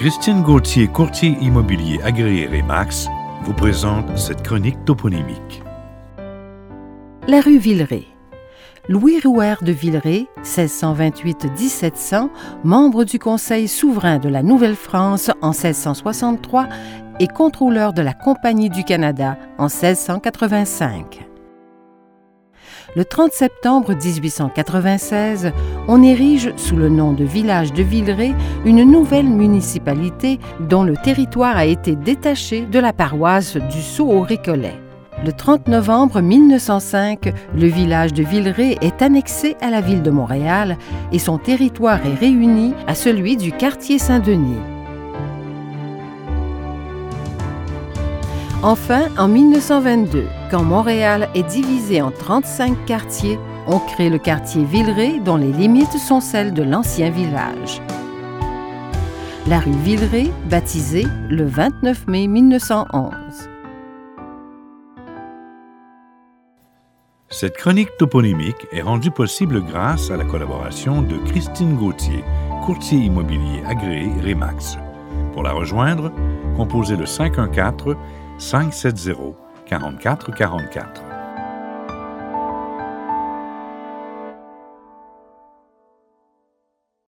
Christine Gauthier, courtier immobilier agréé Remax, vous présente cette chronique toponymique. La rue Villeray. Louis Rouer de Villeray, 1628-1700, membre du Conseil souverain de la Nouvelle-France en 1663 et contrôleur de la Compagnie du Canada en 1685. Le 30 septembre 1896, on érige sous le nom de village de Villeray une nouvelle municipalité dont le territoire a été détaché de la paroisse du Sceau au Récollet. Le 30 novembre 1905, le village de Villeray est annexé à la ville de Montréal et son territoire est réuni à celui du quartier Saint-Denis. Enfin, en 1922, quand Montréal est divisé en 35 quartiers, on crée le quartier Villeray dont les limites sont celles de l'ancien village. La rue Villeray, baptisée le 29 mai 1911. Cette chronique toponymique est rendue possible grâce à la collaboration de Christine Gauthier, courtier immobilier agréé Remax. Pour la rejoindre, composez le 514 570 44 44.